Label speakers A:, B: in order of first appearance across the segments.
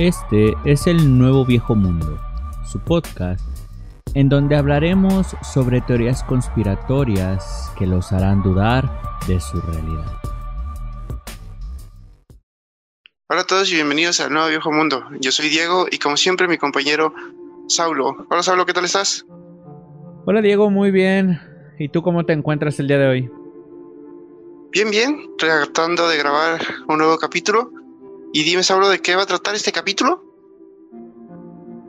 A: Este es el Nuevo Viejo Mundo, su podcast, en donde hablaremos sobre teorías conspiratorias que los harán dudar de su realidad.
B: Hola a todos y bienvenidos al Nuevo Viejo Mundo. Yo soy Diego y como siempre mi compañero Saulo. Hola Saulo, ¿qué tal estás?
A: Hola Diego, muy bien. ¿Y tú cómo te encuentras el día de hoy?
B: Bien, bien, tratando de grabar un nuevo capítulo y dime, Saulo, ¿de qué va a tratar este capítulo?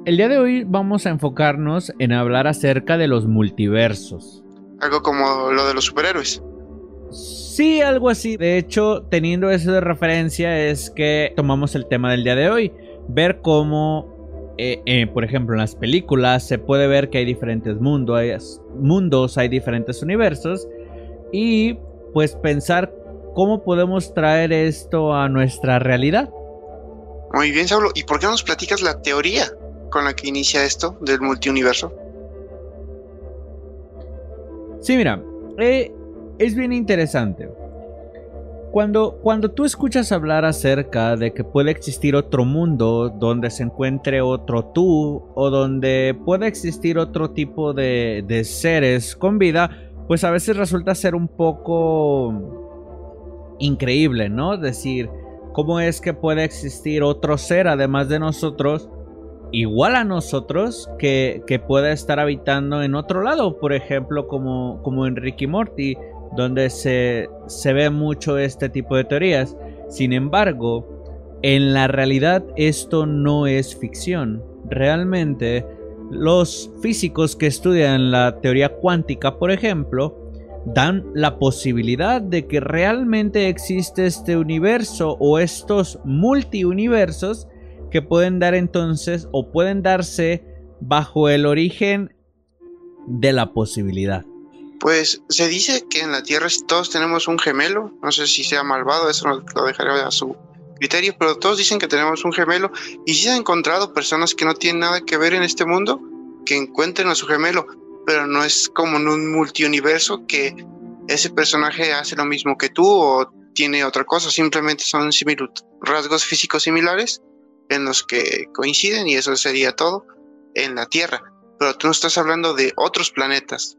A: El día de hoy vamos a enfocarnos en hablar acerca de los multiversos.
B: Algo como lo de los superhéroes.
A: Sí, algo así. De hecho, teniendo eso de referencia es que tomamos el tema del día de hoy. Ver cómo, eh, eh, por ejemplo, en las películas se puede ver que hay diferentes mundos, hay, mundos, hay diferentes universos. Y pues pensar cómo podemos traer esto a nuestra realidad.
B: Muy bien, Saulo. ¿Y por qué no nos platicas la teoría con la que inicia esto del multiuniverso?
A: Sí, mira, eh, es bien interesante. Cuando, cuando tú escuchas hablar acerca de que puede existir otro mundo donde se encuentre otro tú o donde puede existir otro tipo de, de seres con vida, pues a veces resulta ser un poco increíble, ¿no? Decir, ¿Cómo es que puede existir otro ser además de nosotros, igual a nosotros, que, que pueda estar habitando en otro lado? Por ejemplo, como, como en Ricky Morty, donde se, se ve mucho este tipo de teorías. Sin embargo, en la realidad esto no es ficción. Realmente, los físicos que estudian la teoría cuántica, por ejemplo, dan la posibilidad de que realmente existe este universo o estos multiuniversos que pueden dar entonces o pueden darse bajo el origen de la posibilidad.
B: Pues se dice que en la Tierra todos tenemos un gemelo, no sé si sea malvado, eso lo dejaré a su criterio, pero todos dicen que tenemos un gemelo. Y si se han encontrado personas que no tienen nada que ver en este mundo, que encuentren a su gemelo, pero no es como en un multiuniverso que ese personaje hace lo mismo que tú o tiene otra cosa, simplemente son rasgos físicos similares en los que coinciden y eso sería todo en la Tierra. Pero tú no estás hablando de otros planetas.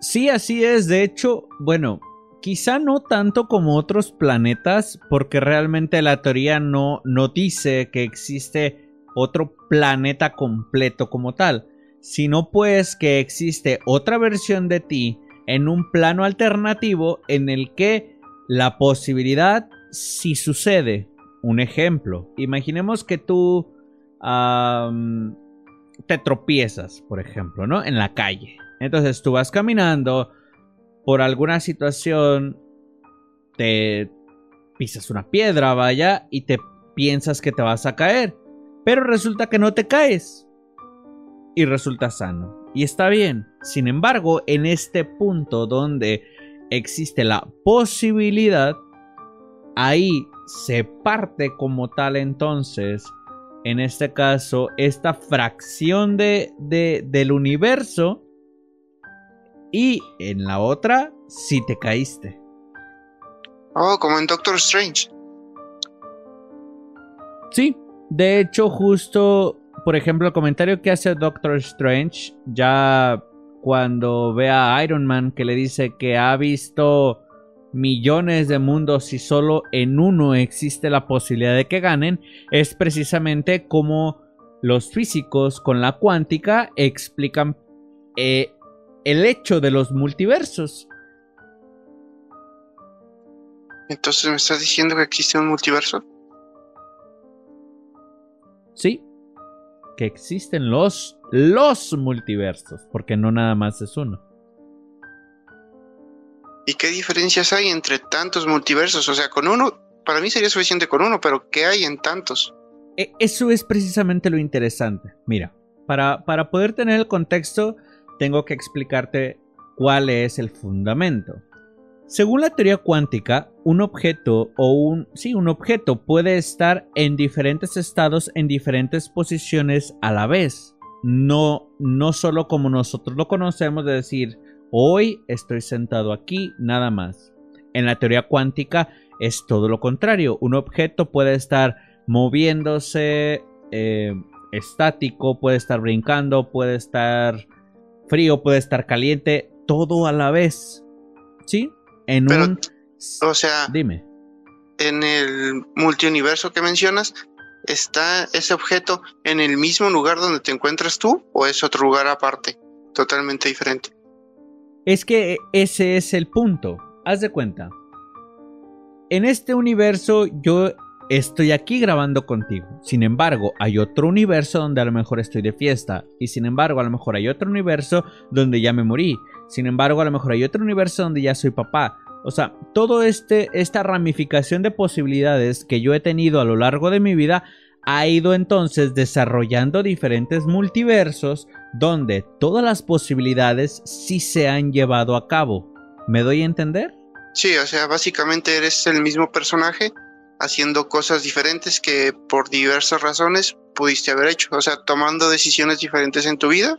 A: Sí, así es. De hecho, bueno, quizá no tanto como otros planetas, porque realmente la teoría no, no dice que existe otro planeta completo como tal, sino pues que existe otra versión de ti en un plano alternativo en el que la posibilidad si sucede. Un ejemplo, imaginemos que tú te tropiezas, por ejemplo, ¿no? En la calle. Entonces tú vas caminando, por alguna situación te pisas una piedra, vaya, y te piensas que te vas a caer. Pero resulta que no te caes. Y resulta sano. Y está bien. Sin embargo, en este punto donde existe la posibilidad, ahí se parte como tal entonces, en este caso, esta fracción de, del universo. Y en la otra, si te caíste.
B: Oh, como en Doctor Strange.
A: Sí, de hecho, justo, por ejemplo, el comentario que hace Doctor Strange, ya cuando ve a Iron Man que le dice que ha visto millones de mundos y solo en uno existe la posibilidad de que ganen, es precisamente como los físicos con la cuántica explican eh, el hecho de los multiversos.
B: Entonces me estás diciendo que existe un multiverso.
A: Sí, que existen los, los multiversos, porque no nada más es uno.
B: ¿Y qué diferencias hay entre tantos multiversos? O sea, con uno, para mí sería suficiente con uno, pero ¿qué hay en tantos?
A: E, eso es precisamente lo interesante. Mira, para, para poder tener el contexto, tengo que explicarte cuál es el fundamento. Según la teoría cuántica, un objeto o un sí, un objeto puede estar en diferentes estados en diferentes posiciones a la vez. No no solo como nosotros lo conocemos de decir, hoy estoy sentado aquí, nada más. En la teoría cuántica es todo lo contrario. Un objeto puede estar moviéndose eh, estático, puede estar brincando, puede estar frío, puede estar caliente, todo a la vez. ¿Sí? En un...
B: O sea...
A: Dime.
B: En el multiuniverso que mencionas, ¿está ese objeto en el mismo lugar donde te encuentras tú o es otro lugar aparte, totalmente diferente?
A: Es que ese es el punto. Haz de cuenta. En este universo yo estoy aquí grabando contigo. Sin embargo, hay otro universo donde a lo mejor estoy de fiesta. Y sin embargo, a lo mejor hay otro universo donde ya me morí. Sin embargo, a lo mejor hay otro universo donde ya soy papá. O sea, todo este esta ramificación de posibilidades que yo he tenido a lo largo de mi vida ha ido entonces desarrollando diferentes multiversos donde todas las posibilidades sí se han llevado a cabo. ¿Me doy a entender?
B: Sí, o sea, básicamente eres el mismo personaje haciendo cosas diferentes que por diversas razones pudiste haber hecho. O sea, tomando decisiones diferentes en tu vida,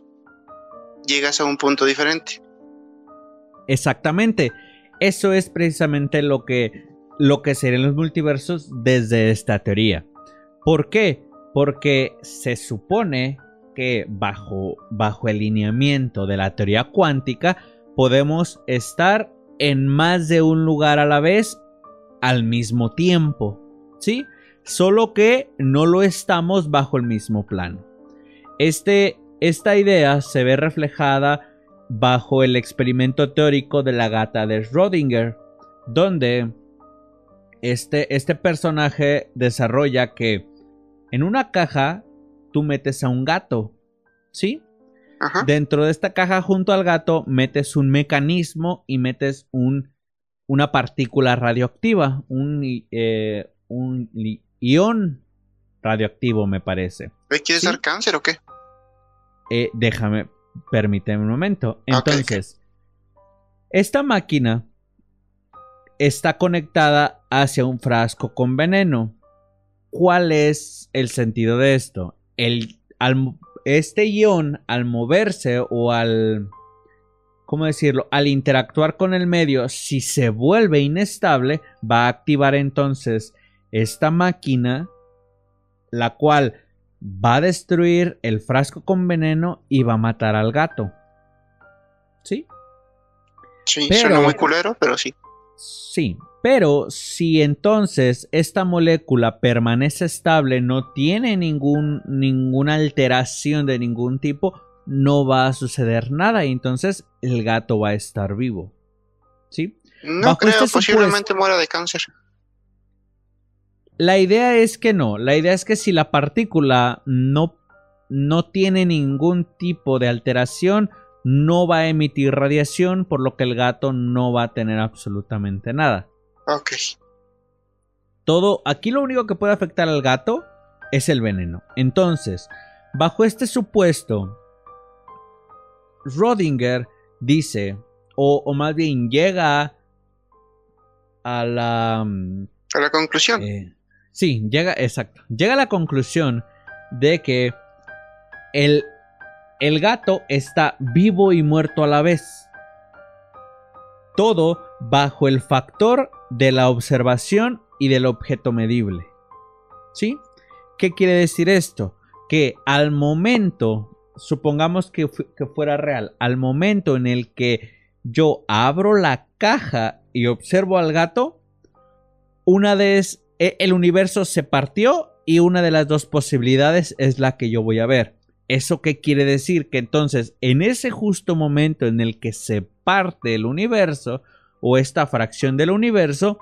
B: llegas a un punto diferente.
A: Exactamente. Eso es precisamente lo que, lo que serían los multiversos desde esta teoría. ¿Por qué? Porque se supone que bajo, bajo el lineamiento de la teoría cuántica podemos estar en más de un lugar a la vez al mismo tiempo, ¿sí? Solo que no lo estamos bajo el mismo plano. Este, esta idea se ve reflejada bajo el experimento teórico de la gata de Schrödinger, donde este, este personaje desarrolla que en una caja tú metes a un gato, ¿sí? Dentro de esta caja junto al gato metes un mecanismo y metes un una partícula radioactiva, un, eh, un ion radioactivo, me parece.
B: ¿Quieres dar cáncer o qué?
A: Eh, déjame, permíteme un momento. Entonces, esta máquina está conectada hacia un frasco con veneno. ¿Cuál es el sentido de esto? El, este ion, al moverse o al ¿cómo decirlo? Al interactuar con el medio, si se vuelve inestable, va a activar entonces esta máquina, la cual va a destruir el frasco con veneno y va a matar al gato. ¿Sí?
B: Sí, pero, muy culero, pero sí.
A: Sí, pero si entonces esta molécula permanece estable, no tiene ningún, ninguna alteración de ningún tipo, no va a suceder nada y entonces el gato va a estar vivo. ¿Sí?
B: No creo, este posiblemente muera de cáncer.
A: La idea es que no, la idea es que si la partícula no, no tiene ningún tipo de alteración, no va a emitir radiación, por lo que el gato no va a tener absolutamente nada.
B: Ok.
A: Todo, aquí lo único que puede afectar al gato es el veneno. Entonces, bajo este supuesto, Rodinger dice, o, más bien llega a la...
B: Mm, a la conclusión. Eh,
A: sí, llega, exacto. Llega a la conclusión de que el, el gato está vivo y muerto a la vez. Todo bajo el factor de la observación y del objeto medible. ¿Sí? ¿Qué quiere decir esto? Que al momento supongamos que, fuera real, al momento en el que yo abro la caja y observo al gato, una de e, el universo se partió y una de las dos posibilidades es la que yo voy a ver. ¿Eso qué quiere decir? Que entonces en ese justo momento en el que se parte el universo o esta fracción del universo,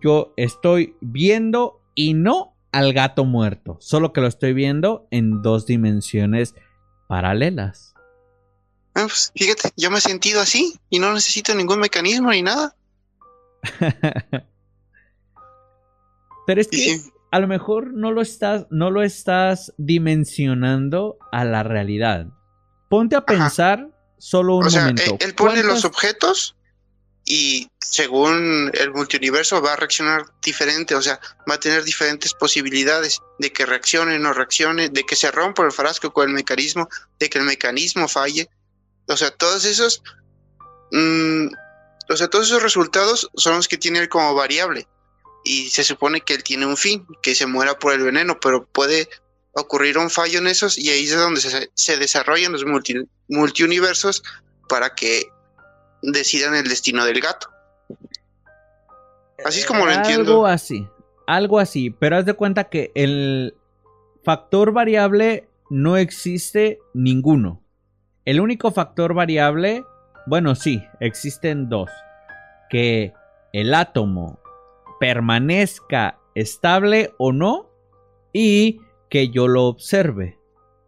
A: yo estoy viendo y no al gato muerto, solo que lo estoy viendo en dos dimensiones paralelas.
B: Ah, pues, fíjate, yo me he sentido así y no necesito ningún mecanismo ni nada.
A: Pero es que a lo mejor no lo estás, no lo estás dimensionando a la realidad. Ponte a pensar solo un momento.
B: Él, pone los objetos y según el multiuniverso va a reaccionar diferente, o sea, va a tener diferentes posibilidades de que reaccione o no reaccione, de que se rompa el frasco con el mecanismo, de que el mecanismo falle. O sea, todos esos, mm, o sea, todos esos resultados son los que tiene él como variable. Y se supone que él tiene un fin, que se muera por el veneno, pero puede ocurrir un fallo en esos y ahí es donde se, se desarrollan los multi, multiuniversos para que decidan el destino del gato. Así es como lo entiendo.
A: Algo así, algo así, pero haz de cuenta que el factor variable no existe ninguno. El único factor variable, bueno, sí, existen dos. Que el átomo permanezca estable o no y que yo lo observe.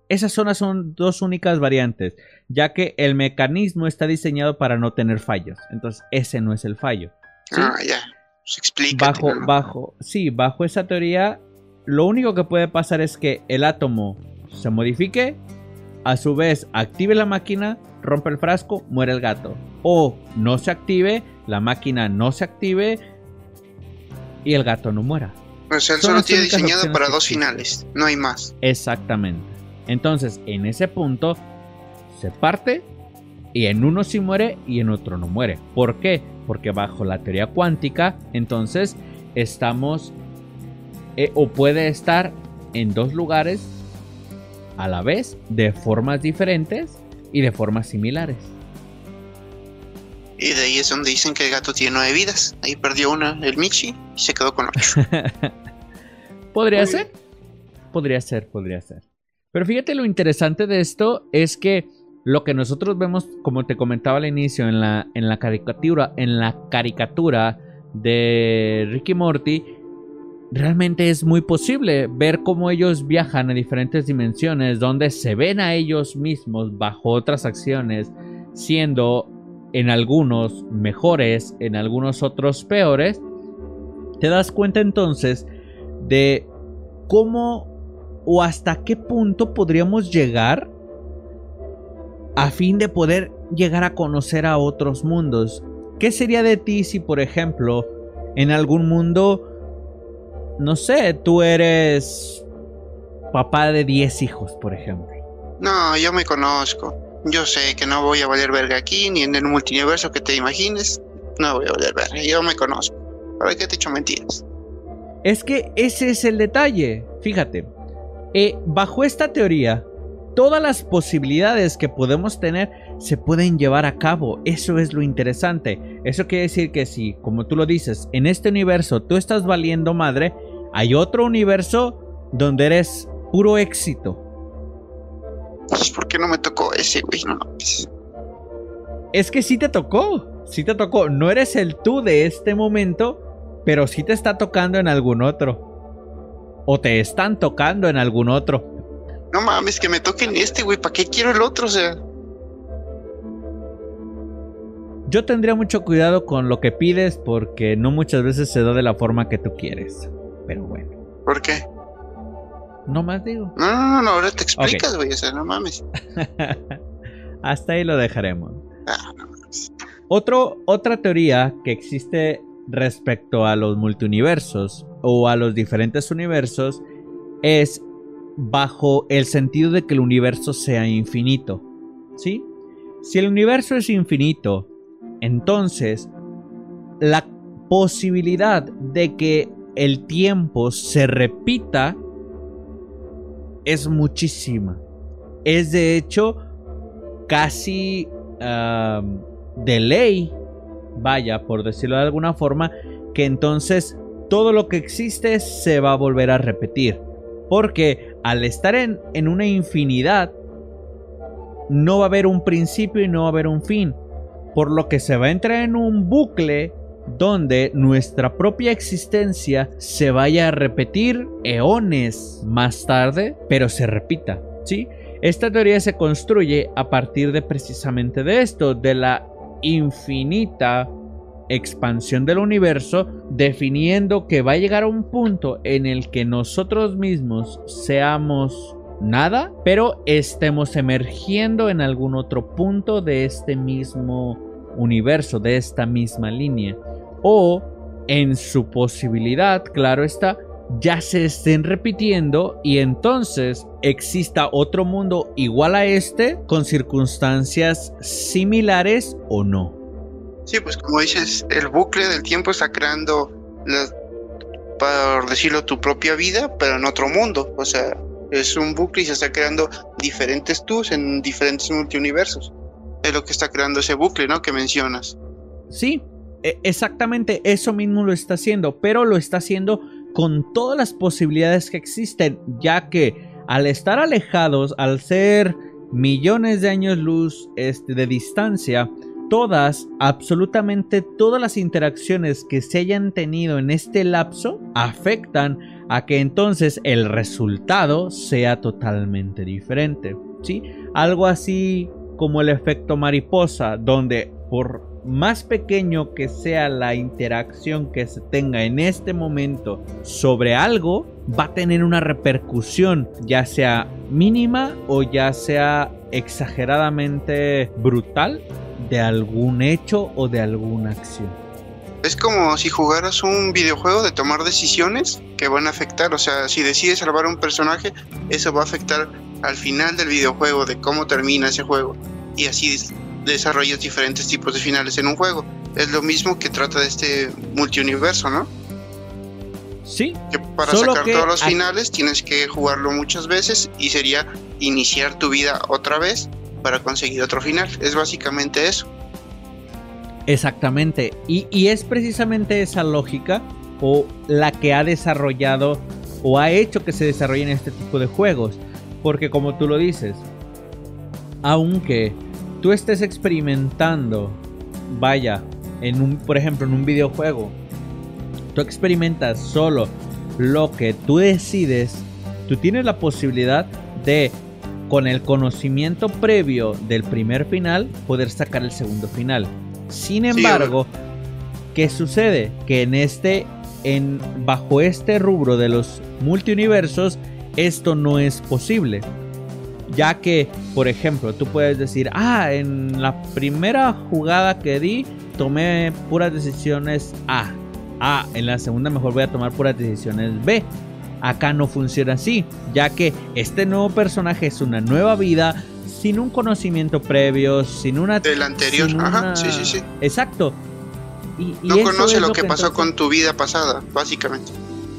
A: Esas zonas son dos únicas variantes, ya que el mecanismo está diseñado para no tener fallos. Entonces, ese no es el fallo.
B: Ah, ya. Se explica.
A: Bajo, bajo, sí, bajo esa teoría, lo único que puede pasar es que el átomo se modifique, a su vez active la máquina, rompe el frasco, muere el gato. O no se active, la máquina no se active y el gato no muera.
B: O sea, él solo tiene diseñado para dos finales, no hay más.
A: Exactamente. Entonces, en ese punto, se parte y en uno sí muere y en otro no muere. ¿Por qué? Porque bajo la teoría cuántica, entonces estamos eh, o puede estar en dos lugares a la vez de formas diferentes y de formas similares.
B: Y de ahí es donde dicen que el gato tiene nueve vidas. Ahí perdió una, el Michi, y se quedó con ocho.
A: podría ser, podría ser, podría ser. Pero fíjate lo interesante de esto es que lo que nosotros vemos, como te comentaba al inicio, en la, en la caricatura, en la caricatura de Ricky Morty, realmente es muy posible ver cómo ellos viajan a diferentes dimensiones donde se ven a ellos mismos bajo otras acciones, siendo en algunos mejores, en algunos otros peores. Te das cuenta entonces de cómo o hasta qué punto podríamos llegar a fin de poder llegar a conocer a otros mundos. ¿Qué sería de ti si, por ejemplo, en algún mundo, no sé, tú eres papá de 10 hijos, por ejemplo?
B: No, yo me conozco. Yo sé que no voy a valer verga aquí, ni en el multiverso que te imagines. No voy a valer verga. Yo me conozco. ¿Para qué te he hecho mentiras?
A: Es que ese es el detalle. Fíjate, eh, bajo esta teoría, todas las posibilidades que podemos tener se pueden llevar a cabo. Eso es lo interesante. Eso quiere decir que si, como tú lo dices, en este universo tú estás valiendo madre, hay otro universo donde eres puro éxito.
B: Pues, ¿Por qué no me tocó ese, güey? No
A: Es que sí te tocó. Sí te tocó. No eres el tú de este momento, pero sí te está tocando en algún otro o te están tocando en algún otro.
B: No mames, que me toquen este, güey. ¿Para qué quiero el otro? O sea.
A: Yo tendría mucho cuidado con lo que pides porque no muchas veces se da de la forma que tú quieres. Pero bueno.
B: ¿Por qué?
A: No más digo.
B: No, no, no, ahora te explicas, güey. O sea, no mames.
A: Hasta ahí lo dejaremos. Ah, no mames. Otro, otra teoría que existe respecto a los multiuniversos o a los diferentes universos es bajo el sentido de que el universo sea infinito. ¿Sí? Si el universo es infinito, entonces la posibilidad de que el tiempo se repita es muchísima. Es de hecho casi de ley vaya, por decirlo de alguna forma, que entonces todo lo que existe se va a volver a repetir. Porque al estar en, en una infinidad, no va a haber un principio y no va a haber un fin. Por lo que se va a entrar en un bucle donde nuestra propia existencia se vaya a repetir eones más tarde, pero se repita, ¿sí? Esta teoría se construye a partir de precisamente de esto, de la infinita expansión del universo, definiendo que va a llegar a un punto en el que nosotros mismos seamos nada, pero estemos emergiendo en algún otro punto de este mismo universo, de esta misma línea. O, en su posibilidad, claro está, ya se estén repitiendo y entonces exista otro mundo igual a este con circunstancias similares o no.
B: Sí, pues como dices, el bucle del tiempo está creando por decirlo, tu propia vida, pero en otro mundo. O sea, es un bucle y se está creando diferentes tus en diferentes multiuniversos. Es lo que está creando ese bucle, ¿no? Que mencionas.
A: Sí, exactamente eso mismo lo está haciendo, pero lo está haciendo con todas las posibilidades que existen, ya que al estar alejados, al ser millones de años luz este, de distancia, todas, absolutamente todas las interacciones que se hayan tenido en este lapso afectan a que entonces el resultado sea totalmente diferente. ¿sí? Algo así como el efecto mariposa, donde por más pequeño que sea la interacción que se tenga en este momento sobre algo, va a tener una repercusión, ya sea mínima o ya sea exageradamente brutal de algún hecho o de alguna acción.
B: Es como si jugaras un videojuego de tomar decisiones que van a afectar, o sea, si decides salvar a un personaje, eso va a afectar al final del videojuego, de cómo termina ese juego. Y así desarrollas diferentes tipos de finales en un juego. Es lo mismo que trata de este multiuniverso, ¿no?
A: Sí.
B: Que para sacar todos los finales tienes que jugarlo muchas veces y sería iniciar tu vida otra vez para conseguir otro final. Es básicamente eso.
A: Exactamente. Y, y, es precisamente esa lógica o la que ha desarrollado o ha hecho que se desarrollen este tipo de juegos. Porque como tú lo dices, aunque tú estés experimentando, vaya, en un, por ejemplo, en un videojuego, tú experimentas solo lo que tú decides, tú tienes la posibilidad de, con el conocimiento previo del primer final, poder sacar el segundo final. Sin embargo, ¿qué sucede? Que en este, en, bajo este rubro de los multiuniversos, esto no es posible. Ya que, por ejemplo, tú puedes decir, ah, en la primera jugada que di, tomé puras decisiones A. Ah, en la segunda mejor voy a tomar puras decisiones B. Acá no funciona así, ya que este nuevo personaje es una nueva vida sin un conocimiento previo, sin una...
B: Del anterior, ajá, sí, sí, sí.
A: Exacto.
B: Y, no conoce lo, que, pasó con tu vida pasada, básicamente.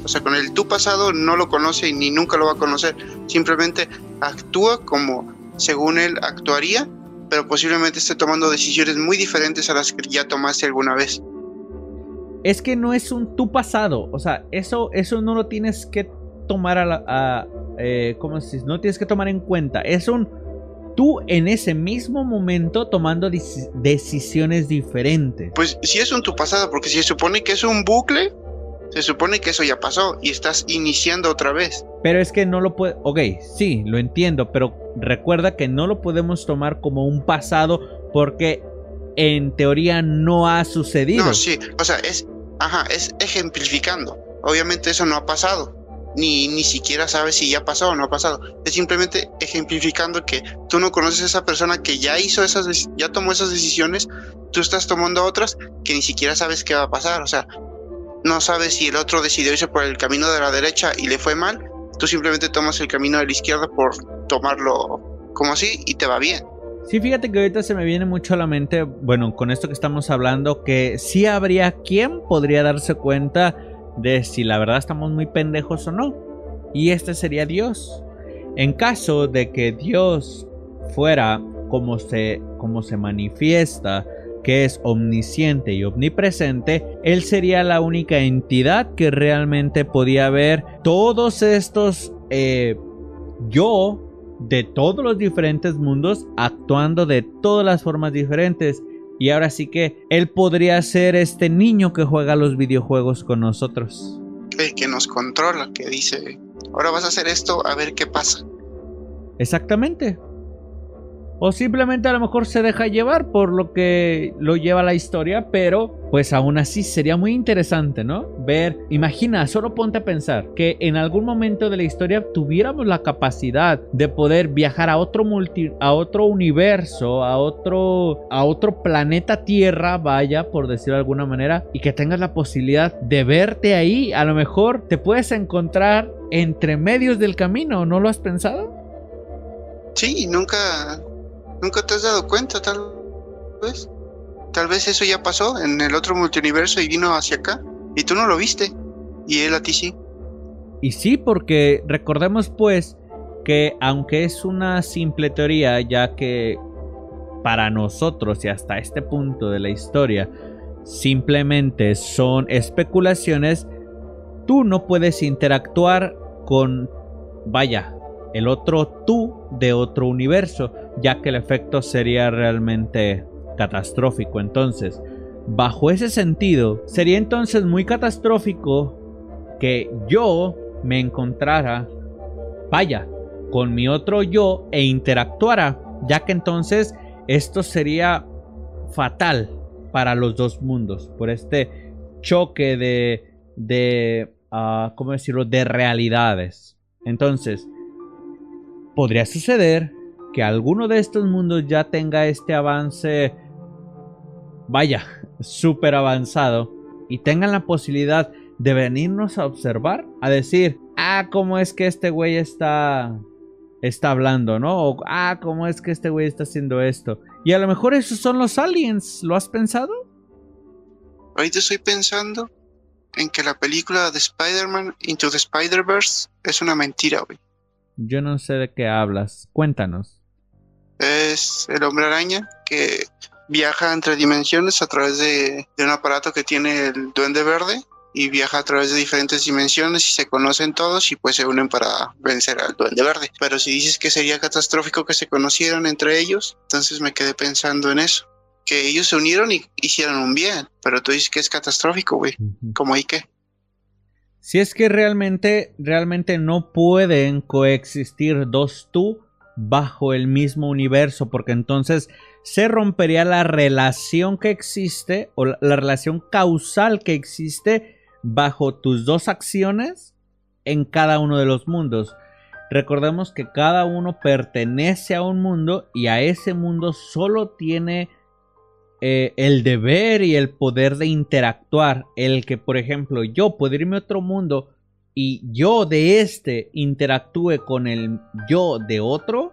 B: O sea, con el tu pasado no lo conoce y ni nunca lo va a conocer. Simplemente actúa como según él actuaría, pero posiblemente esté tomando decisiones muy diferentes a las que ya tomaste alguna vez.
A: Es que no es un tu pasado, o sea, eso, eso no lo tienes que tomar a la... Eh, ¿Cómo se dice? No tienes que tomar en cuenta. Es un tú en ese mismo momento tomando decisiones diferentes.
B: Pues si es un tu pasado, porque si se supone que es un bucle, se supone que eso ya pasó y estás iniciando otra vez.
A: Pero es que no lo puede. Ok, sí, lo entiendo, pero recuerda que no lo podemos tomar como un pasado porque en teoría no ha sucedido.
B: No, sí, o sea, es. Ajá, es ejemplificando. Obviamente eso no ha pasado. Ni, ni siquiera sabes si ya pasó o no ha pasado. Es simplemente ejemplificando que tú no conoces a esa persona que ya hizo esas, ya tomó esas decisiones, tú estás tomando otras que ni siquiera sabes qué va a pasar. O sea, no sabes si el otro decidió irse por el camino de la derecha y le fue mal, tú simplemente tomas el camino de la izquierda por tomarlo como así y te va bien.
A: Sí, fíjate que ahorita se me viene mucho a la mente, bueno, con esto que estamos hablando, que sí habría quien podría darse cuenta de si la verdad estamos muy pendejos o no. Y este sería Dios. En caso de que Dios fuera como se, como se manifiesta que es omnisciente y omnipresente, él sería la única entidad que realmente podía ver todos estos eh, yo de todos los diferentes mundos actuando de todas las formas diferentes. Y ahora sí que él podría ser este niño que juega los videojuegos con nosotros.
B: El que nos controla, que dice, ahora vas a hacer esto, a ver qué pasa.
A: Exactamente. O simplemente a lo mejor se deja llevar por lo que lo lleva la historia, pero pues aún así sería muy interesante, ¿no? Ver, imagina, solo ponte a pensar que en algún momento de la historia tuviéramos la capacidad de poder viajar a otro multi, a otro universo, a otro, a otro planeta Tierra, vaya, por decirlo de alguna manera, y que tengas la posibilidad de verte ahí, a lo mejor te puedes encontrar entre medios del camino, ¿no lo has pensado?
B: Sí, nunca ¿Nunca te has dado cuenta, tal vez? Tal vez eso ya pasó en el otro multiverso y vino hacia acá y tú no lo viste. Y él a ti sí.
A: Y sí, porque recordemos pues que aunque es una simple teoría, ya que para nosotros y hasta este punto de la historia simplemente son especulaciones, tú no puedes interactuar con, vaya, el otro tú de otro universo, ya que el efecto sería realmente catastrófico. Entonces, bajo ese sentido, sería entonces muy catastrófico que yo me encontrara, vaya, con mi otro yo e interactuara, ya que entonces esto sería fatal para los dos mundos, por este choque de, de, uh, ¿cómo decirlo?, de realidades. Entonces, podría suceder que alguno de estos mundos ya tenga este avance, vaya, súper avanzado, y tengan la posibilidad de venirnos a observar, a decir, ah, ¿cómo es que este güey está, está hablando, no? O, ah, ¿cómo es que este güey está haciendo esto? Y a lo mejor esos son los aliens, ¿lo has pensado?
B: Ahorita estoy pensando en que la película de Spider-Man Into the Spider-Verse es una mentira, güey.
A: Yo no sé de qué hablas, cuéntanos.
B: Es el hombre araña que viaja entre dimensiones a través de, de un aparato que tiene el duende verde y viaja a través de diferentes dimensiones y se conocen todos y pues se unen para vencer al duende verde. Pero si dices que sería catastrófico que se conocieran entre ellos, entonces me quedé pensando en eso. Que ellos se unieron y hicieron un bien, pero tú dices que es catastrófico, güey. ¿Cómo hay que?
A: Si es que realmente, realmente no pueden coexistir dos tú bajo el mismo universo, porque entonces se rompería la relación que existe o la, la relación causal que existe bajo tus dos acciones en cada uno de los mundos. Recordemos que cada uno pertenece a un mundo y a ese mundo solo tiene eh, el deber y el poder de interactuar. El que, por ejemplo, yo puedo irme a otro mundo y yo de este interactúe con el yo de otro,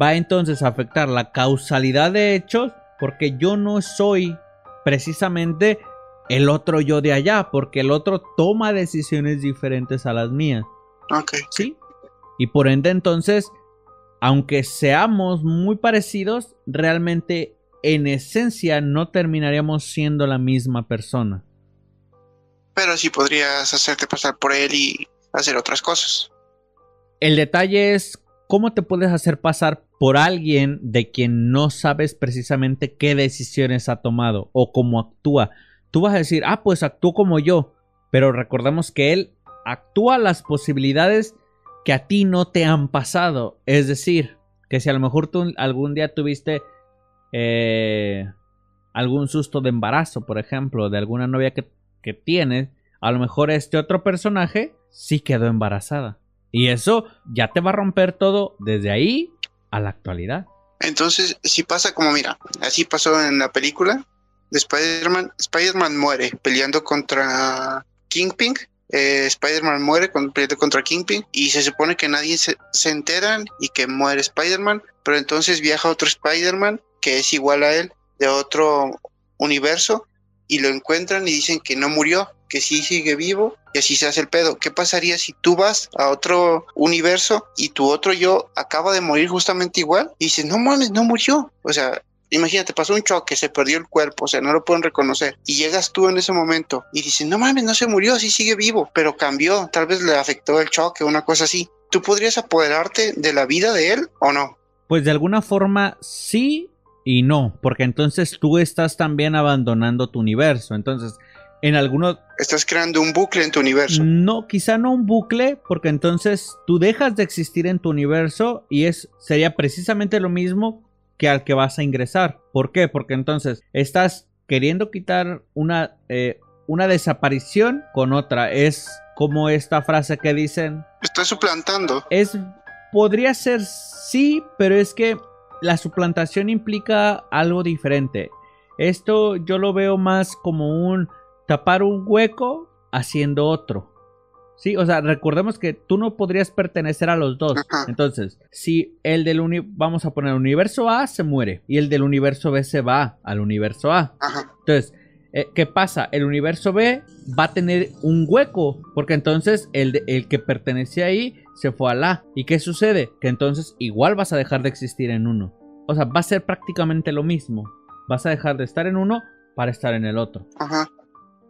A: va entonces a afectar la causalidad de hechos porque yo no soy precisamente el otro yo de allá, porque el otro toma decisiones diferentes a las mías.
B: Ok.
A: ¿Sí? Y por ende entonces, aunque seamos muy parecidos, realmente en esencia no terminaríamos siendo la misma persona.
B: Pero sí podrías hacerte pasar por él y hacer otras cosas.
A: El detalle es cómo te puedes hacer pasar por alguien de quien no sabes precisamente qué decisiones ha tomado o cómo actúa tú vas a decir, ah, pues actúo como yo, pero recordamos que él actúa las posibilidades que a ti no te han pasado. Es decir, que si a lo mejor tú algún día tuviste eh, algún susto de embarazo, por ejemplo, de alguna novia que, que tienes, a lo mejor este otro personaje sí quedó embarazada. Y eso ya te va a romper todo desde ahí a la actualidad.
B: Entonces, si pasa como, mira, así pasó en la película, de Spider-Man, Spider-Man muere peleando contra Kingpin. Eh, Spider-Man muere peleando contra Kingpin y se supone que nadie se, se enteran y que muere Spider-Man, pero entonces viaja otro Spider-Man que es igual a él de otro universo y lo encuentran y dicen que no murió, que sí sigue vivo y así se hace el pedo. ¿Qué pasaría si tú vas a otro universo y tu otro yo acaba de morir justamente igual y dices, no mames, no murió? O sea, Imagínate, pasó un choque, se perdió el cuerpo, o sea, no lo pueden reconocer. Y llegas tú en ese momento y dices, no mames, no se murió, sí sigue vivo, pero cambió, tal vez le afectó el choque, una cosa así. ¿Tú podrías apoderarte de la vida de él o no?
A: Pues de alguna forma sí y no, porque entonces tú estás también abandonando tu universo. Entonces, en algunos...
B: Estás creando un bucle en tu universo.
A: No, quizá no un bucle, porque entonces tú dejas de existir en tu universo y es sería precisamente lo mismo que al que vas a ingresar. ¿Por qué? Porque entonces estás queriendo quitar una, eh, una desaparición con otra. Es como esta frase que dicen.
B: Estoy suplantando.
A: Es. Podría ser sí, pero es que la suplantación implica algo diferente. Esto yo lo veo más como un tapar un hueco haciendo otro. Sí, o sea, recordemos que tú no podrías pertenecer a los dos. Entonces, si el del universo, vamos a poner universo A se muere y el del universo B se va al universo A. Entonces, eh, ¿qué pasa? El universo B va a tener un hueco, porque entonces el, el que pertenecía ahí se fue al A. ¿Y qué sucede? Que entonces igual vas a dejar de existir en uno. O sea, va a ser prácticamente lo mismo. Vas a dejar de estar en uno para estar en el otro.
B: Ajá.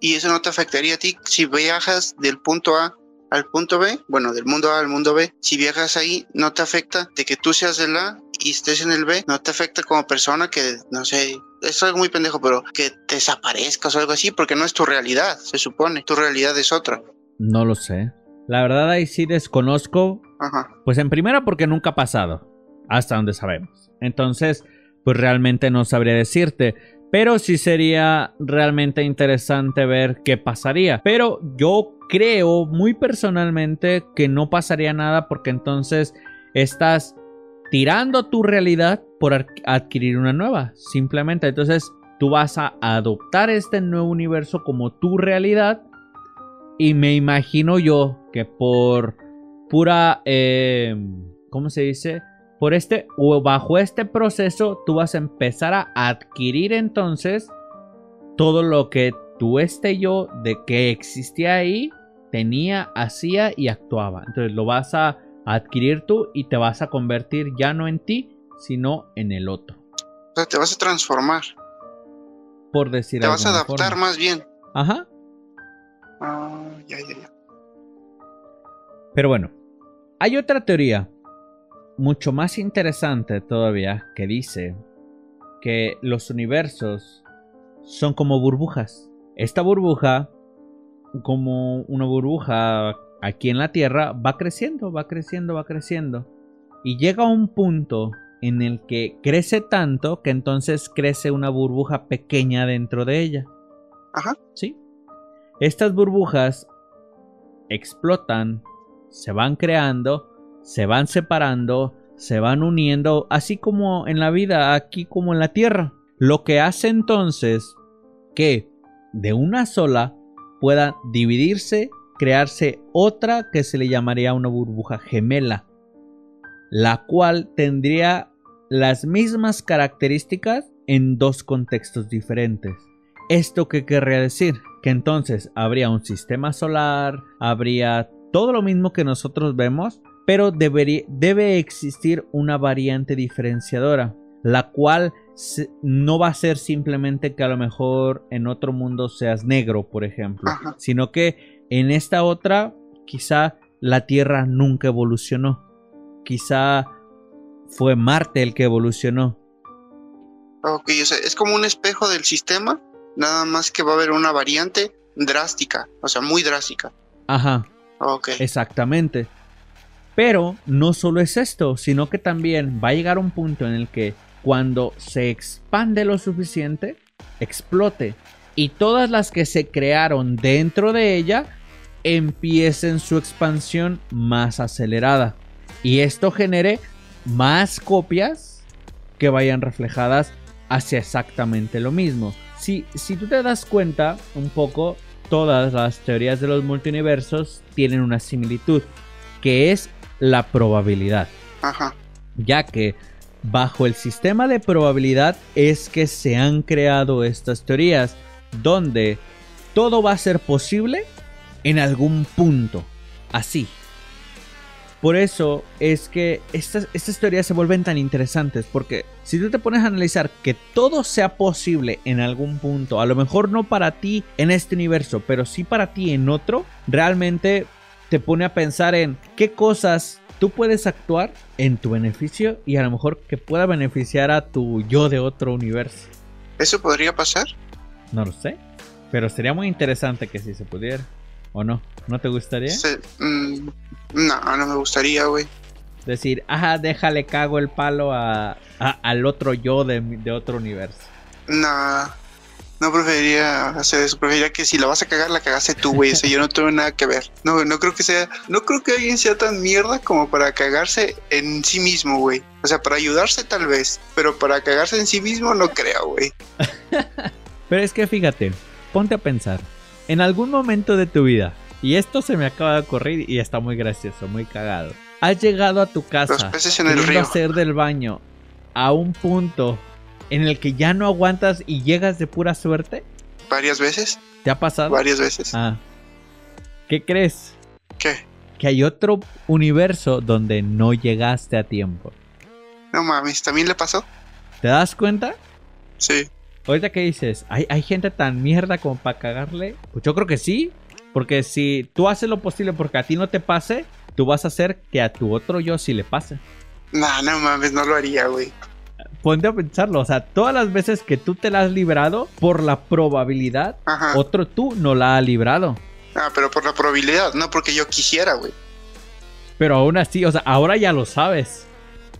B: ¿Y eso no te afectaría a ti si viajas del punto A al punto B? Bueno, del mundo A al mundo B. Si viajas ahí, ¿no te afecta de que tú seas del A y estés en el B? ¿No te afecta como persona que, no sé, es algo muy pendejo, pero que desaparezcas o algo así? Porque no es tu realidad, se supone. Tu realidad es otra.
A: No lo sé. La verdad ahí sí desconozco.
B: Ajá.
A: Pues en primera porque nunca ha pasado. Hasta donde sabemos. Entonces, pues realmente no sabría decirte. Pero sí sería realmente interesante ver qué pasaría. Pero yo creo muy personalmente que no pasaría nada porque entonces estás tirando tu realidad por ad- adquirir una nueva. Simplemente entonces tú vas a adoptar este nuevo universo como tu realidad. Y me imagino yo que por pura... eh, ¿Cómo se dice? Por este o bajo este proceso tú vas a empezar a adquirir entonces todo lo que tu este yo de que existía ahí tenía, hacía y actuaba. Entonces lo vas a adquirir tú y te vas a convertir ya no en ti, sino en el otro.
B: O sea, te vas a transformar.
A: Por decir
B: Te vas a adaptar
A: forma.
B: más bien.
A: Ajá.
B: Ah, ya, ya, ya.
A: Pero bueno, hay otra teoría mucho más interesante todavía que dice que los universos son como burbujas. Esta burbuja, como una burbuja aquí en la Tierra, va creciendo, va creciendo, va creciendo. Y llega a un punto en el que crece tanto que entonces crece una burbuja pequeña dentro de ella.
B: Ajá.
A: ¿Sí? Estas burbujas explotan, se van creando, se van separando, se van uniendo, así como en la vida, aquí como en la Tierra. Lo que hace entonces que de una sola pueda dividirse, crearse otra que se le llamaría una burbuja gemela, la cual tendría las mismas características en dos contextos diferentes. ¿Esto qué querría decir? Que entonces habría un sistema solar, habría todo lo mismo que nosotros vemos, pero debería, debe existir una variante diferenciadora, la cual se- no va a ser simplemente que a lo mejor en otro mundo seas negro, por ejemplo,
B: Ajá.
A: sino que en esta otra quizá la Tierra nunca evolucionó, quizá fue Marte el que evolucionó.
B: Ok, o sea, es como un espejo del sistema, nada más que va a haber una variante drástica, o sea, muy drástica.
A: Ajá, Exactamente. Pero no solo es esto, sino que también va a llegar un punto en el que cuando se expande lo suficiente, explote. Y todas las que se crearon dentro de ella empiecen su expansión más acelerada. Y esto genere más copias que vayan reflejadas hacia exactamente lo mismo. Si, si tú te das cuenta un poco, todas las teorías de los multiversos tienen una similitud, que es la probabilidad,
B: Ajá.
A: ya que bajo el sistema de probabilidad es que se han creado estas teorías, donde todo va a ser posible en algún punto, así. Por eso es que estas, estas teorías se vuelven tan interesantes, porque si tú te pones a analizar que todo sea posible en algún punto, a lo mejor no para ti en este universo, pero sí para ti en otro, realmente te pone a pensar en qué cosas tú puedes actuar en tu beneficio y a lo mejor que pueda beneficiar a tu yo de otro universo.
B: ¿Eso podría pasar?
A: No lo sé, pero sería muy interesante que si se pudiera. ¿O no? ¿No te gustaría?
B: Se- mm, no, no me gustaría, güey.
A: Decir, ajá, déjale cago el palo a, a- al otro yo de, de otro universo.
B: No, no preferiría hacer eso. Preferiría que si la vas a cagar, la cagaste tú, güey. O sea, yo no tengo nada que ver. No, no creo que sea, no creo que alguien sea tan mierda como para cagarse en sí mismo, güey. O sea, para ayudarse tal vez, pero para cagarse en sí mismo no creo, güey.
A: Pero es que fíjate, ponte a pensar. En algún momento de tu vida, y esto se me acaba de ocurrir y está muy gracioso, muy cagado. Has llegado a tu casa
B: río.
A: hacer del baño a un punto en el que ya no aguantas y llegas de pura suerte.
B: varias veces.
A: ¿Te ha pasado?
B: Varias veces.
A: Ah. ¿Qué crees?
B: ¿Qué?
A: Que hay otro universo donde no llegaste a tiempo.
B: No mames, ¿también le pasó?
A: ¿Te das cuenta?
B: Sí.
A: Ahorita que dices, ¿hay, hay gente tan mierda como para cagarle? Pues yo creo que sí. Porque si tú haces lo posible porque a ti no te pase, tú vas a hacer que a tu otro yo sí le pase.
B: Nah, no mames, no lo haría, güey.
A: Ponte a pensarlo, o sea, todas las veces que tú te la has librado, por la probabilidad,
B: Ajá.
A: otro tú no la ha librado.
B: Ah, pero por la probabilidad, no porque yo quisiera, güey.
A: Pero aún así, o sea, ahora ya lo sabes.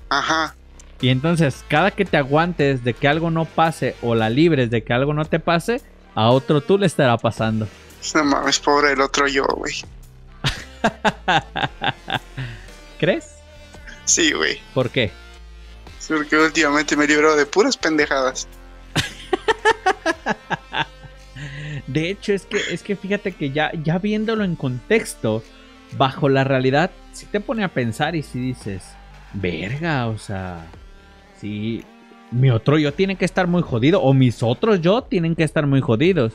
B: Ajá.
A: Y entonces, cada que te aguantes de que algo no pase o la libres de que algo no te pase, a otro tú le estará pasando.
B: No mames, pobre el otro yo, güey.
A: ¿Crees?
B: Sí, güey.
A: ¿Por qué?
B: Porque últimamente me he librado de puras pendejadas.
A: De hecho, es que, es que fíjate que ya, ya viéndolo en contexto, bajo la realidad, si te pone a pensar y si dices, verga, o sea, si mi otro yo tiene que estar muy jodido, o mis otros yo tienen que estar muy jodidos,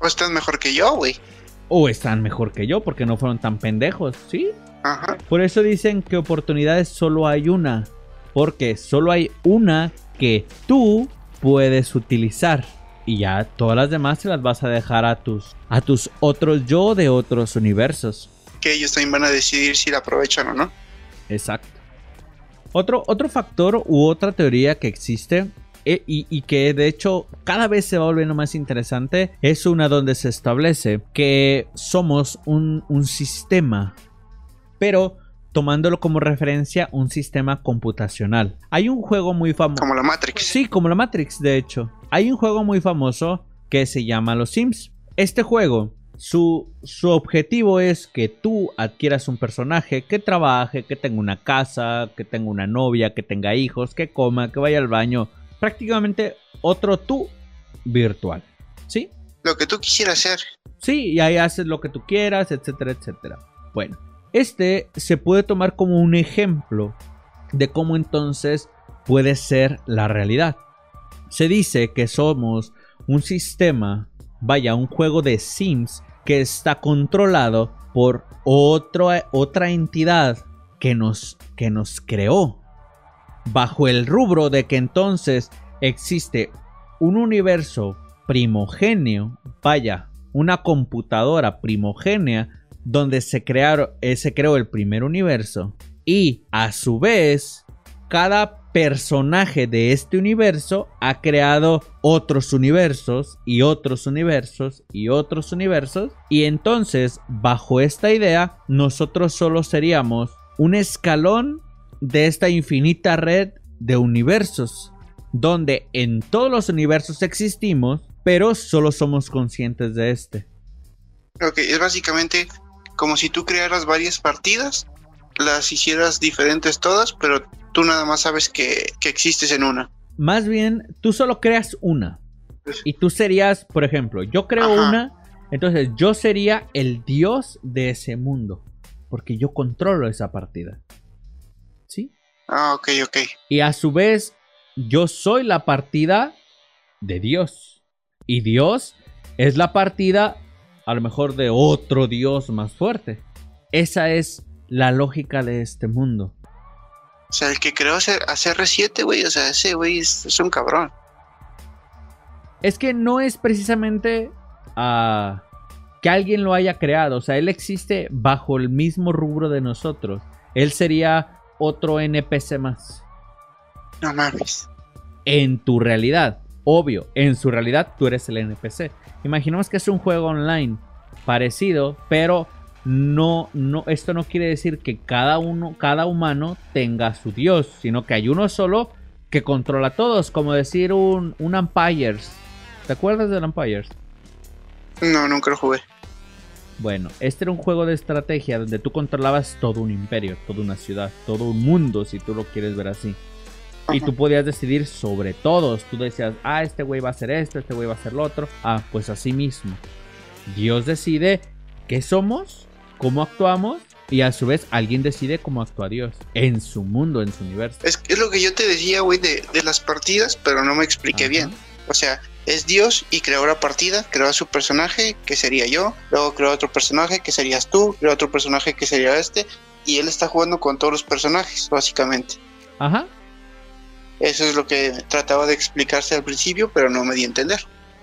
B: O estás mejor que yo, güey.
A: o están mejor que yo porque no fueron tan pendejos, ¿sí?
B: Ajá.
A: Por eso dicen que oportunidades solo hay una, porque solo hay una que tú puedes utilizar. Y ya todas las demás se las vas a dejar a tus, a tus otros yo de otros universos.
B: Que ellos también van a decidir si la aprovechan o no.
A: Exacto. Otro, otro factor u otra teoría que existe e- y, y que de hecho cada vez se va volviendo más interesante es una donde se establece que somos un, un sistema, pero tomándolo como referencia un sistema computacional. Hay un juego muy famoso.
B: Como la Matrix.
A: Sí, como la Matrix, de hecho. Hay un juego muy famoso que se llama Los Sims. Este juego, su, su objetivo es que tú adquieras un personaje que trabaje, que tenga una casa, que tenga una novia, que tenga hijos, que coma, que vaya al baño. Prácticamente otro tú virtual. ¿Sí?
B: Lo que tú quisieras hacer.
A: Sí, y ahí haces lo que tú quieras, etcétera, etcétera. Bueno, este se puede tomar como un ejemplo de cómo entonces puede ser la realidad. Se dice que somos un sistema, vaya, un juego de Sims que está controlado por otra entidad que nos, que nos creó. Bajo el rubro de que entonces existe un universo primogéneo, vaya, una computadora primogénea donde se, eh, se creó el primer universo y a su vez cada personaje de este universo ha creado otros universos y otros universos y otros universos y entonces bajo esta idea nosotros solo seríamos un escalón de esta infinita red de universos donde en todos los universos existimos pero solo somos conscientes de este.
B: Ok, es básicamente como si tú crearas varias partidas, las hicieras diferentes todas, pero tú nada más sabes que, que existes en una.
A: Más bien, tú solo creas una. Y tú serías, por ejemplo, yo creo
B: Ajá.
A: una, entonces yo sería el dios de ese mundo. Porque yo controlo esa partida. ¿Sí?
B: Ah, ok, ok.
A: Y a su vez, yo soy la partida de Dios. Y Dios es la partida, a lo mejor, de otro Dios más fuerte. Esa es la lógica de este mundo.
B: O sea, el que creó a CR7, güey, o sea, ese güey es, es un cabrón.
A: Es que no es precisamente ah, que alguien lo haya creado. O sea, él existe bajo el mismo rubro de nosotros. Él sería otro NPC más.
B: No mames.
A: En tu realidad. Obvio, en su realidad tú eres el NPC. Imaginemos que es un juego online parecido, pero no, no, esto no quiere decir que cada uno, cada humano tenga su dios, sino que hay uno solo que controla a todos, como decir un, un Empires. ¿Te acuerdas del Empires?
B: No, nunca lo jugué.
A: Bueno, este era un juego de estrategia donde tú controlabas todo un imperio, toda una ciudad, todo un mundo, si tú lo quieres ver así. Y tú podías decidir sobre todos. Tú decías, ah, este güey va a hacer esto, este güey va a hacer lo otro. Ah, pues así mismo. Dios decide qué somos, cómo actuamos, y a su vez alguien decide cómo actúa Dios en su mundo, en su universo.
B: Es, es lo que yo te decía, güey, de, de las partidas, pero no me expliqué
A: Ajá.
B: bien. O sea, es Dios y creó la partida, creó a su personaje, que sería yo, luego creó otro personaje, que serías tú, creó otro personaje, que sería este, y él está jugando con todos los personajes, básicamente.
A: Ajá.
B: Eso es lo que trataba de explicarse al principio, pero no me di a entender.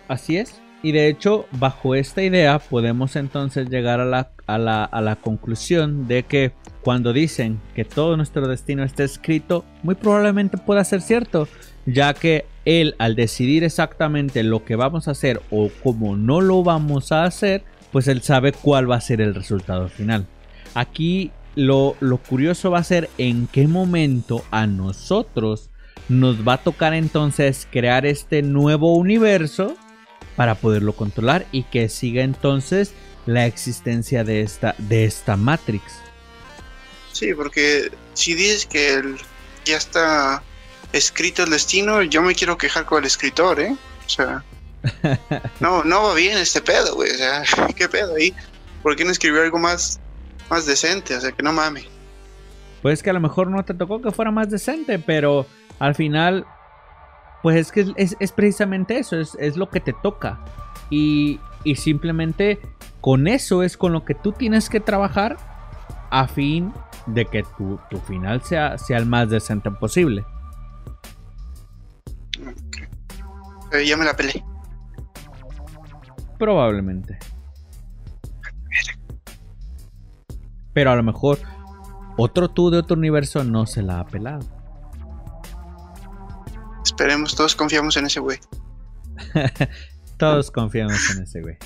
A: Así es. Y de hecho, bajo esta idea podemos entonces llegar a la, a la, conclusión de que cuando dicen que todo nuestro destino está escrito, muy probablemente pueda ser cierto, ya que él al decidir exactamente lo que vamos a hacer o cómo no lo vamos a hacer, pues él sabe cuál va a ser el resultado final. Aquí lo, lo curioso va a ser en qué momento a nosotros nos va a tocar entonces crear este nuevo universo para poderlo controlar y que siga entonces la existencia de esta, de esta Matrix.
B: Sí, porque si dices que el, ya está escrito el destino, yo me quiero quejar con el escritor, ¿eh? O sea, no, no va bien este pedo, güey. O sea, ¿qué pedo ahí? ¿Por qué no escribió algo más, más decente? O sea, que no mames.
A: Pues que a lo mejor no te tocó que fuera más decente, pero al final, pues es que es, precisamente eso, es, es, lo que te toca. Y, y simplemente con eso es con lo que tú tienes que trabajar a fin de que tu, tu final sea, sea el más decente posible.
B: Okay. ya me la peleé.
A: Probablemente. Pero a lo mejor otro tú de otro universo no se la ha pelado.
B: Esperemos, todos confiamos en ese güey.
A: todos confiamos en ese güey.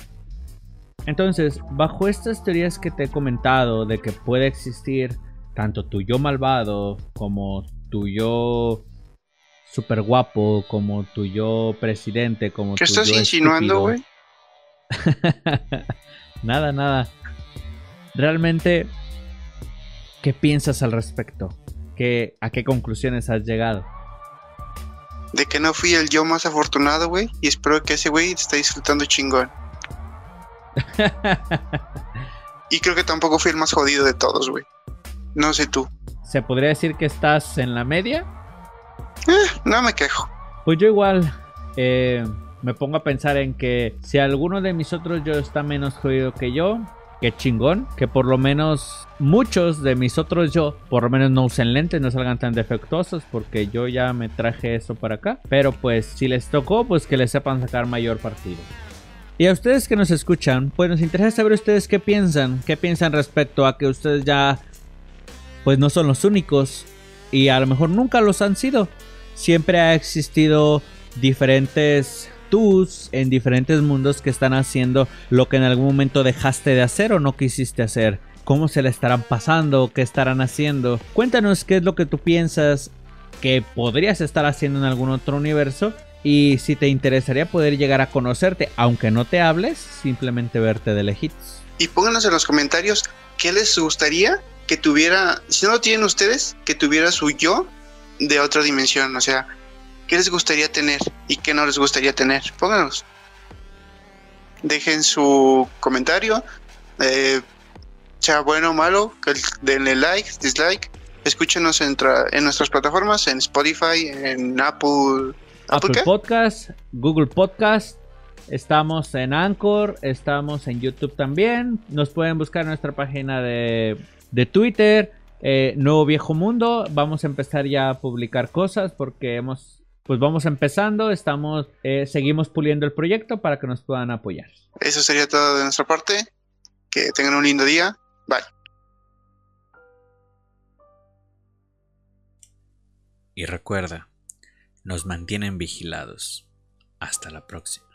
A: Entonces, bajo estas teorías que te he comentado de que puede existir tanto tu yo malvado como tu yo super guapo, como tu yo presidente, como
B: ¿Qué estás insinuando, güey?
A: nada, nada. Realmente, ¿qué piensas al respecto? ¿Qué, ¿A qué conclusiones has llegado?
B: De que no fui el yo más afortunado, güey, y espero que ese güey esté disfrutando chingón. y creo que tampoco fui el más jodido de todos, güey. No sé tú.
A: ¿Se podría decir que estás en la media?
B: Eh, no me quejo.
A: Pues yo igual eh, me pongo a pensar en que si alguno de mis otros yo está menos jodido que yo, que chingón, que por lo menos muchos de mis otros yo, por lo menos no usen lentes, no salgan tan defectuosos, porque yo ya me traje eso para acá. Pero pues si les tocó, pues que les sepan sacar mayor partido. Y a ustedes que nos escuchan, pues nos interesa saber ustedes qué piensan, qué piensan respecto a que ustedes ya, pues no son los únicos y a lo mejor nunca los han sido. Siempre ha existido diferentes tus en diferentes mundos que están haciendo lo que en algún momento dejaste de hacer o no quisiste hacer. ¿Cómo se le estarán pasando? ¿Qué estarán haciendo? Cuéntanos qué es lo que tú piensas que podrías estar haciendo en algún otro universo y si te interesaría poder llegar a conocerte, aunque no te hables, simplemente verte de lejitos.
B: Y pónganos en los comentarios qué les gustaría que tuviera, si no lo tienen ustedes, que tuviera su yo de otra dimensión. O sea, qué les gustaría tener y qué no les gustaría tener. Pónganos. Dejen su comentario, eh, sea bueno o malo, denle like, dislike. Escúchenos en, en nuestras plataformas, en Spotify, en Apple
A: Apple, Podcast, Google Podcast. Estamos en Anchor, estamos en YouTube también. Nos pueden buscar en nuestra página de, Twitter, eh, Nuevo Viejo Mundo. Vamos a empezar ya a publicar cosas porque hemos, pues vamos empezando. Estamos, eh, seguimos puliendo el proyecto para que nos puedan apoyar.
B: Eso sería todo de nuestra parte. Que tengan un lindo día. Bye.
C: Y recuerda nos mantienen vigilados. Hasta la próxima.